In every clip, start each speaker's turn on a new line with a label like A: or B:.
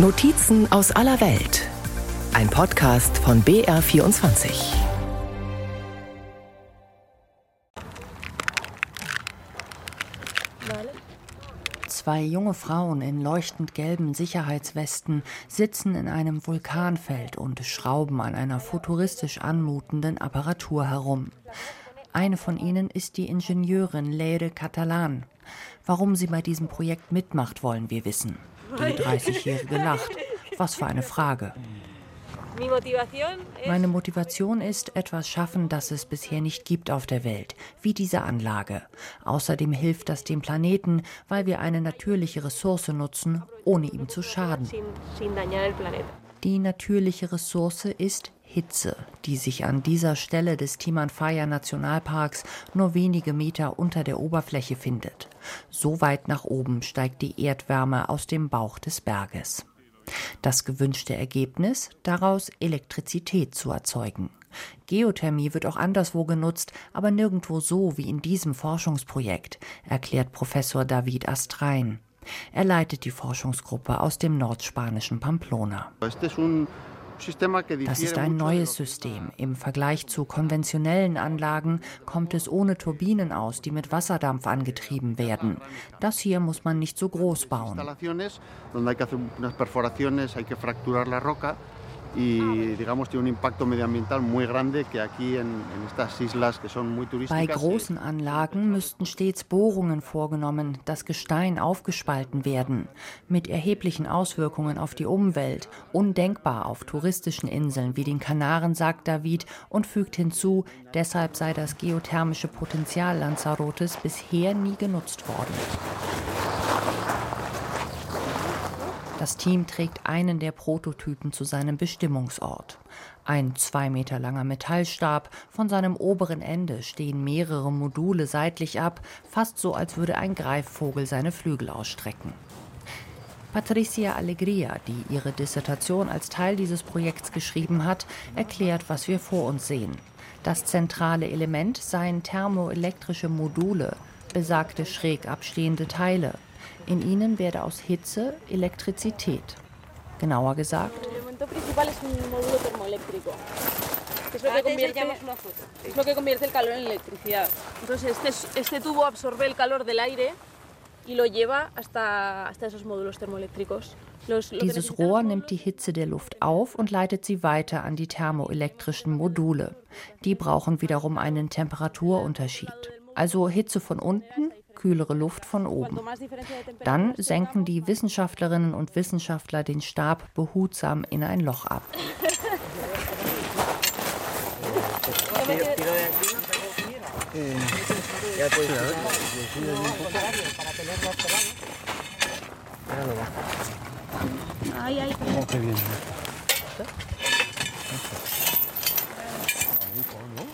A: Notizen aus aller Welt. Ein Podcast von BR24.
B: Zwei junge Frauen in leuchtend gelben Sicherheitswesten sitzen in einem Vulkanfeld und schrauben an einer futuristisch anmutenden Apparatur herum. Eine von ihnen ist die Ingenieurin Leire Catalan. Warum sie bei diesem Projekt mitmacht, wollen wir wissen. Die 30-Jährige lacht. Was für eine Frage. Meine Motivation ist, etwas schaffen, das es bisher nicht gibt auf der Welt, wie diese Anlage. Außerdem hilft das dem Planeten, weil wir eine natürliche Ressource nutzen, ohne ihm zu schaden. Die natürliche Ressource ist Hitze, die sich an dieser Stelle des Timanfaya Nationalparks nur wenige Meter unter der Oberfläche findet. So weit nach oben steigt die Erdwärme aus dem Bauch des Berges. Das gewünschte Ergebnis, daraus Elektrizität zu erzeugen. Geothermie wird auch anderswo genutzt, aber nirgendwo so wie in diesem Forschungsprojekt, erklärt Professor David Astrein. Er leitet die Forschungsgruppe aus dem nordspanischen Pamplona. Das ist ein neues System. Im Vergleich zu konventionellen Anlagen kommt es ohne Turbinen aus, die mit Wasserdampf angetrieben werden. Das hier muss man nicht so groß bauen y digamos tiene un impacto medioambiental muy grande que aquí en, en estas islas que son muy turísticas. Bei großen Anlagen müssten stets Bohrungen vorgenommen, das Gestein aufgespalten werden, mit erheblichen Auswirkungen auf die Umwelt, undenkbar auf touristischen Inseln wie den Kanaren, sagt David und fügt hinzu, deshalb sei das geothermische Potenzial Lanzarotes bisher nie genutzt worden. Das Team trägt einen der Prototypen zu seinem Bestimmungsort. Ein zwei Meter langer Metallstab, von seinem oberen Ende stehen mehrere Module seitlich ab, fast so, als würde ein Greifvogel seine Flügel ausstrecken. Patricia Allegria, die ihre Dissertation als Teil dieses Projekts geschrieben hat, erklärt, was wir vor uns sehen. Das zentrale Element seien thermoelektrische Module, besagte schräg abstehende Teile, in ihnen werde aus Hitze Elektrizität. Genauer gesagt, dieses Rohr nimmt die Hitze der Luft auf und leitet sie weiter an die thermoelektrischen Module. Die brauchen wiederum einen Temperaturunterschied. Also Hitze von unten, kühlere Luft von oben. Dann senken die Wissenschaftlerinnen und Wissenschaftler den Stab behutsam in ein Loch ab.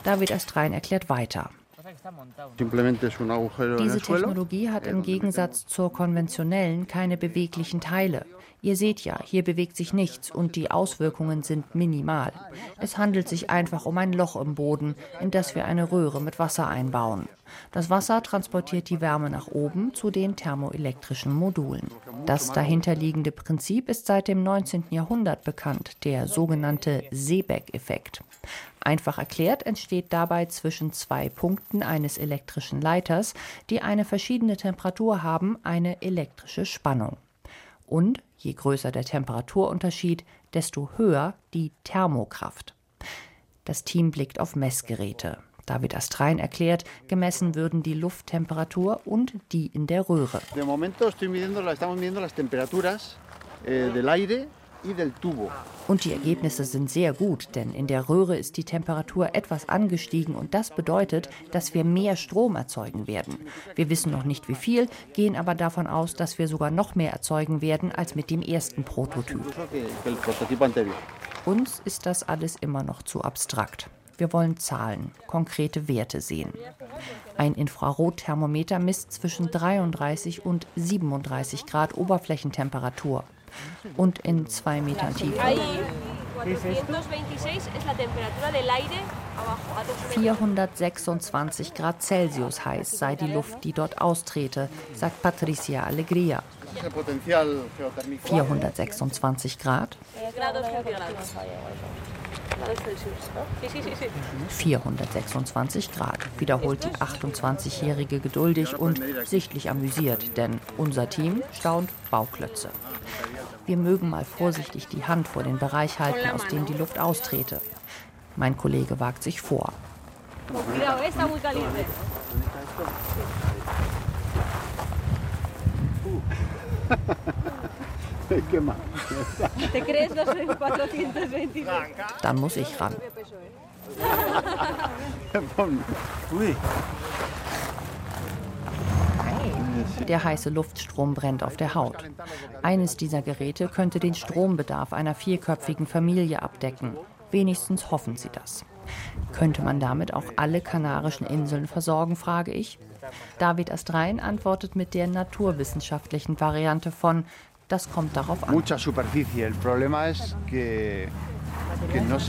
B: David Astrein erklärt weiter. Diese Technologie hat im Gegensatz zur konventionellen keine beweglichen Teile. Ihr seht ja, hier bewegt sich nichts und die Auswirkungen sind minimal. Es handelt sich einfach um ein Loch im Boden, in das wir eine Röhre mit Wasser einbauen. Das Wasser transportiert die Wärme nach oben zu den thermoelektrischen Modulen. Das dahinterliegende Prinzip ist seit dem 19. Jahrhundert bekannt, der sogenannte Seebeck-Effekt. Einfach erklärt entsteht dabei zwischen zwei Punkten eines elektrischen Leiters, die eine verschiedene Temperatur haben, eine elektrische Spannung. Und je größer der Temperaturunterschied, desto höher die Thermokraft. Das Team blickt auf Messgeräte. David Astrein erklärt, gemessen würden die Lufttemperatur und die in der Röhre. De momento estoy midiendo, estamos midiendo las temperaturas eh, und die Ergebnisse sind sehr gut, denn in der Röhre ist die Temperatur etwas angestiegen und das bedeutet, dass wir mehr Strom erzeugen werden. Wir wissen noch nicht wie viel, gehen aber davon aus, dass wir sogar noch mehr erzeugen werden als mit dem ersten Prototyp. Uns ist das alles immer noch zu abstrakt. Wir wollen Zahlen, konkrete Werte sehen. Ein Infrarotthermometer misst zwischen 33 und 37 Grad Oberflächentemperatur und in zwei Metern Tiefe. 426 Grad Celsius heiß sei die Luft, die dort austrete, sagt Patricia Alegria. 426 Grad? 426 Grad, wiederholt die 28-Jährige geduldig und sichtlich amüsiert, denn unser Team staunt Bauklötze. Wir mögen mal vorsichtig die Hand vor den Bereich halten, aus dem die Luft austrete. Mein Kollege wagt sich vor. Dann muss ich ran. Der heiße Luftstrom brennt auf der Haut. Eines dieser Geräte könnte den Strombedarf einer vierköpfigen Familie abdecken. Wenigstens hoffen sie das. Könnte man damit auch alle kanarischen Inseln versorgen, frage ich. David Astrein antwortet mit der naturwissenschaftlichen Variante von das kommt darauf an.
C: Mucha superficie. El problema es que das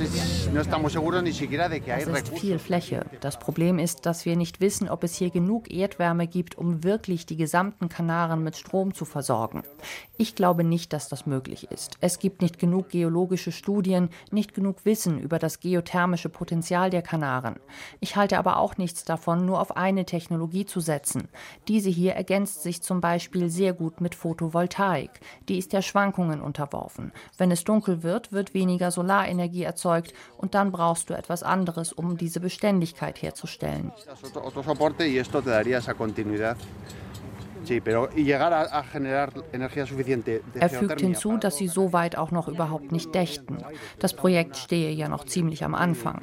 B: ist viel Fläche. Das Problem ist, dass wir nicht wissen, ob es hier genug Erdwärme gibt, um wirklich die gesamten Kanaren mit Strom zu versorgen. Ich glaube nicht, dass das möglich ist. Es gibt nicht genug geologische Studien, nicht genug Wissen über das geothermische Potenzial der Kanaren. Ich halte aber auch nichts davon, nur auf eine Technologie zu setzen. Diese hier ergänzt sich zum Beispiel sehr gut mit Photovoltaik. Die ist ja Schwankungen unterworfen. Wenn es dunkel wird, wird weniger Solarenergie Energie erzeugt und dann brauchst du etwas anderes, um diese Beständigkeit herzustellen. Er fügt hinzu, dass sie so weit auch noch überhaupt nicht dächten. Das Projekt stehe ja noch ziemlich am Anfang.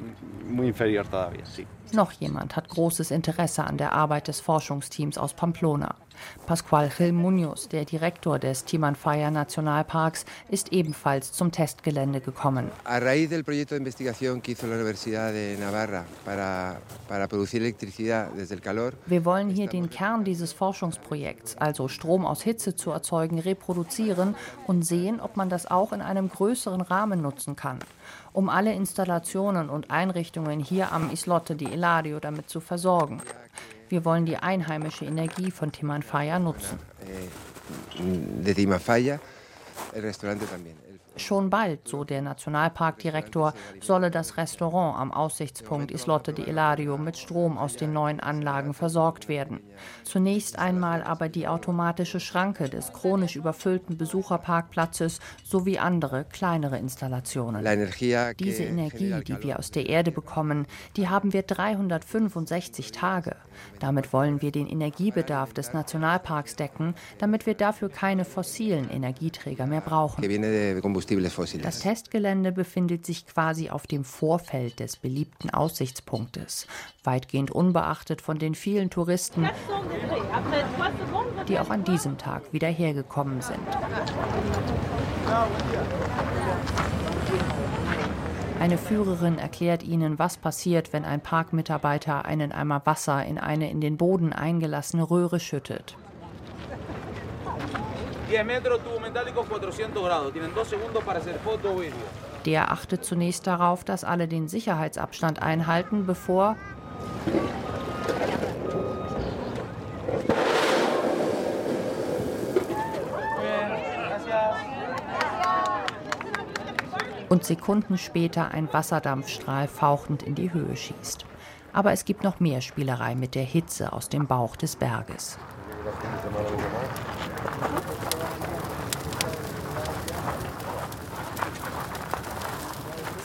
B: Noch jemand hat großes Interesse an der Arbeit des Forschungsteams aus Pamplona. Pascual Gil Munoz, der Direktor des Timanfaya Nationalparks, ist ebenfalls zum Testgelände gekommen. A raíz del proyecto de investigación que hizo la Universidad de Navarra para, para producir electricidad desde el calor. Wir wollen hier den Kern dieses Forschungsprojekts, also Strom aus Hitze zu erzeugen, reproduzieren und sehen, ob man das auch in einem größeren Rahmen nutzen kann um alle Installationen und Einrichtungen hier am Islote di Eladio damit zu versorgen. Wir wollen die einheimische Energie von Timanfaya nutzen. De. Schon bald, so der Nationalparkdirektor, solle das Restaurant am Aussichtspunkt Islotte di Ilario mit Strom aus den neuen Anlagen versorgt werden. Zunächst einmal aber die automatische Schranke des chronisch überfüllten Besucherparkplatzes sowie andere kleinere Installationen. Diese Energie, die wir aus der Erde bekommen, die haben wir 365 Tage. Damit wollen wir den Energiebedarf des Nationalparks decken, damit wir dafür keine fossilen Energieträger mehr brauchen. Das Testgelände befindet sich quasi auf dem Vorfeld des beliebten Aussichtspunktes, weitgehend unbeachtet von den vielen Touristen, die auch an diesem Tag wieder hergekommen sind. Eine Führerin erklärt ihnen, was passiert, wenn ein Parkmitarbeiter einen Eimer Wasser in eine in den Boden eingelassene Röhre schüttet. 10 metros, tubo metálico 400 grados. Tienen dos segundos para hacer foto o video. Der achtet zunächst darauf, dass alle den Sicherheitsabstand einhalten, bevor und Sekunden später ein Wasserdampfstrahl fauchend in die Höhe schießt. Aber es gibt noch mehr Spielerei mit der Hitze aus dem Bauch des Berges.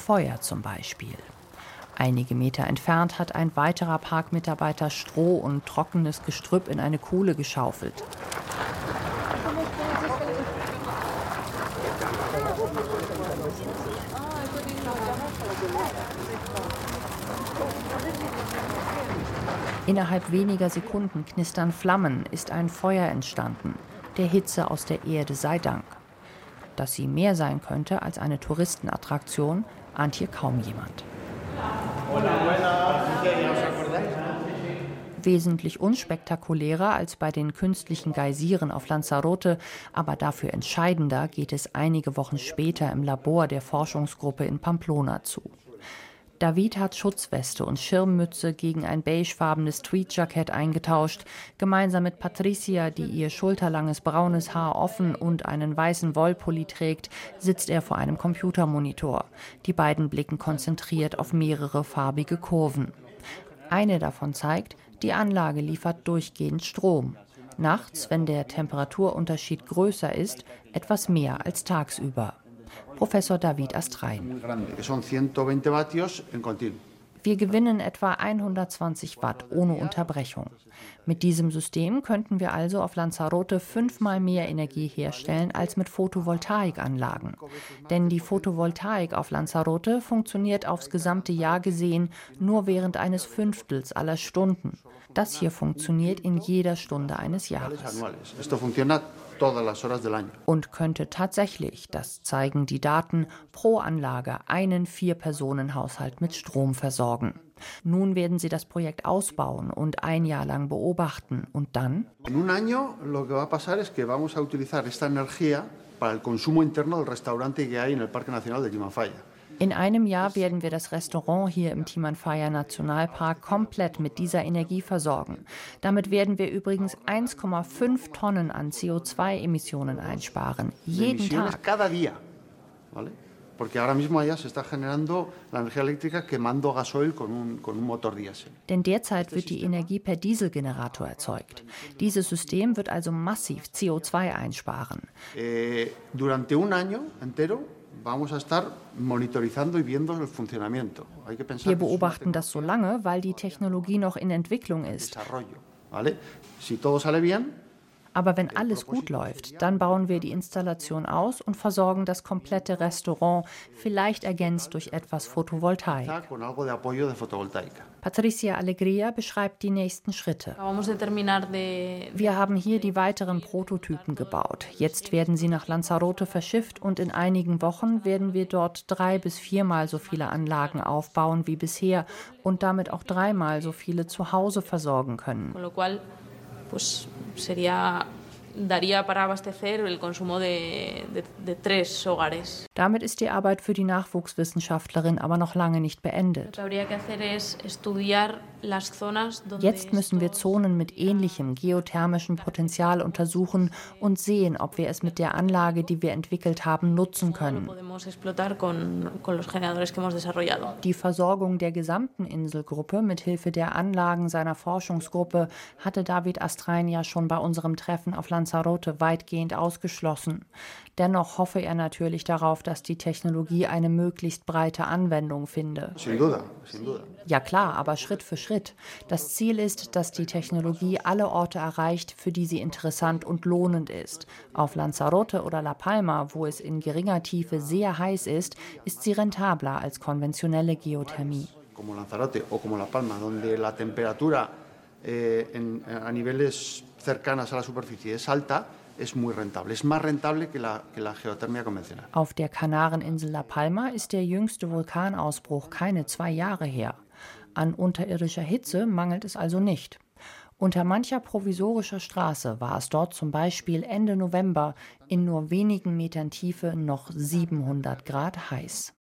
B: Feuer zum Beispiel. Einige Meter entfernt hat ein weiterer Parkmitarbeiter Stroh und trockenes Gestrüpp in eine Kuhle geschaufelt. Innerhalb weniger Sekunden knistern Flammen, ist ein Feuer entstanden. Der Hitze aus der Erde sei Dank. Dass sie mehr sein könnte als eine Touristenattraktion, ahnt hier kaum jemand. Wesentlich unspektakulärer als bei den künstlichen Geysiren auf Lanzarote, aber dafür entscheidender geht es einige Wochen später im Labor der Forschungsgruppe in Pamplona zu. David hat Schutzweste und Schirmmütze gegen ein beigefarbenes Tweedjackett eingetauscht. Gemeinsam mit Patricia, die ihr schulterlanges braunes Haar offen und einen weißen Wollpulli trägt, sitzt er vor einem Computermonitor. Die beiden blicken konzentriert auf mehrere farbige Kurven. Eine davon zeigt, die Anlage liefert durchgehend Strom. Nachts, wenn der Temperaturunterschied größer ist, etwas mehr als tagsüber. Professor David Astrein. Wir gewinnen etwa 120 Watt ohne Unterbrechung. Mit diesem System könnten wir also auf Lanzarote fünfmal mehr Energie herstellen als mit Photovoltaikanlagen. Denn die Photovoltaik auf Lanzarote funktioniert aufs gesamte Jahr gesehen nur während eines Fünftels aller Stunden. Das hier funktioniert in jeder Stunde eines Jahres und könnte tatsächlich, das zeigen die Daten, pro Anlage einen Vier-Personen-Haushalt mit Strom versorgen. Nun werden sie das Projekt ausbauen und ein Jahr lang beobachten und dann para el consumo interno del restaurante que hay en el Parque Nacional de Quimafaya. In einem Jahr werden wir das Restaurant hier im Timanfaya Nationalpark komplett mit dieser Energie versorgen. Damit werden wir übrigens 1,5 Tonnen an CO2-Emissionen einsparen. Jeden Tag. Denn derzeit wird die Energie per Dieselgenerator erzeugt. Dieses System wird also massiv CO2 einsparen.
C: Eh, durante un año entero
B: Wir beobachten das so lange, weil die Technologie noch in Entwicklung ist. Aber wenn alles gut läuft, dann bauen wir die Installation aus und versorgen das komplette Restaurant, vielleicht ergänzt durch etwas Photovoltaik. Patricia Alegria beschreibt die nächsten Schritte. Wir haben hier die weiteren Prototypen gebaut. Jetzt werden sie nach Lanzarote verschifft und in einigen Wochen werden wir dort drei bis viermal so viele Anlagen aufbauen wie bisher und damit auch dreimal so viele zu Hause versorgen können
D: pues sería daría para abastecer el consumo de, de, de tres hogares.
B: Damit ist die Arbeit für die Nachwuchswissenschaftlerin aber noch lange nicht beendet. Jetzt müssen wir Zonen mit ähnlichem geothermischen Potenzial untersuchen und sehen, ob wir es mit der Anlage, die wir entwickelt haben, nutzen können. Die Versorgung der gesamten Inselgruppe mit Hilfe der Anlagen seiner Forschungsgruppe hatte David Astrein ja schon bei unserem Treffen auf Lanzarote weitgehend ausgeschlossen. Dennoch hoffe er natürlich darauf, dass die Technologie eine möglichst breite Anwendung finde. Ja klar, aber Schritt für Schritt. Das Ziel ist, dass die Technologie alle Orte erreicht, für die sie interessant und lohnend ist. Auf Lanzarote oder La Palma, wo es in geringer Tiefe sehr heiß ist, ist sie rentabler als konventionelle Geothermie. Como Lanzarote o como La Palma, donde la temperatura eh, en, a niveles cercanas a la superficie es alta, es muy rentable. Es más rentable que la, que la geothermia convencional. Auf der Kanareninsel La Palma ist der jüngste Vulkanausbruch keine zwei Jahre her. An unterirdischer Hitze mangelt es also nicht. Unter mancher provisorischer Straße war es dort zum Beispiel Ende November in nur wenigen Metern Tiefe noch 700 Grad heiß.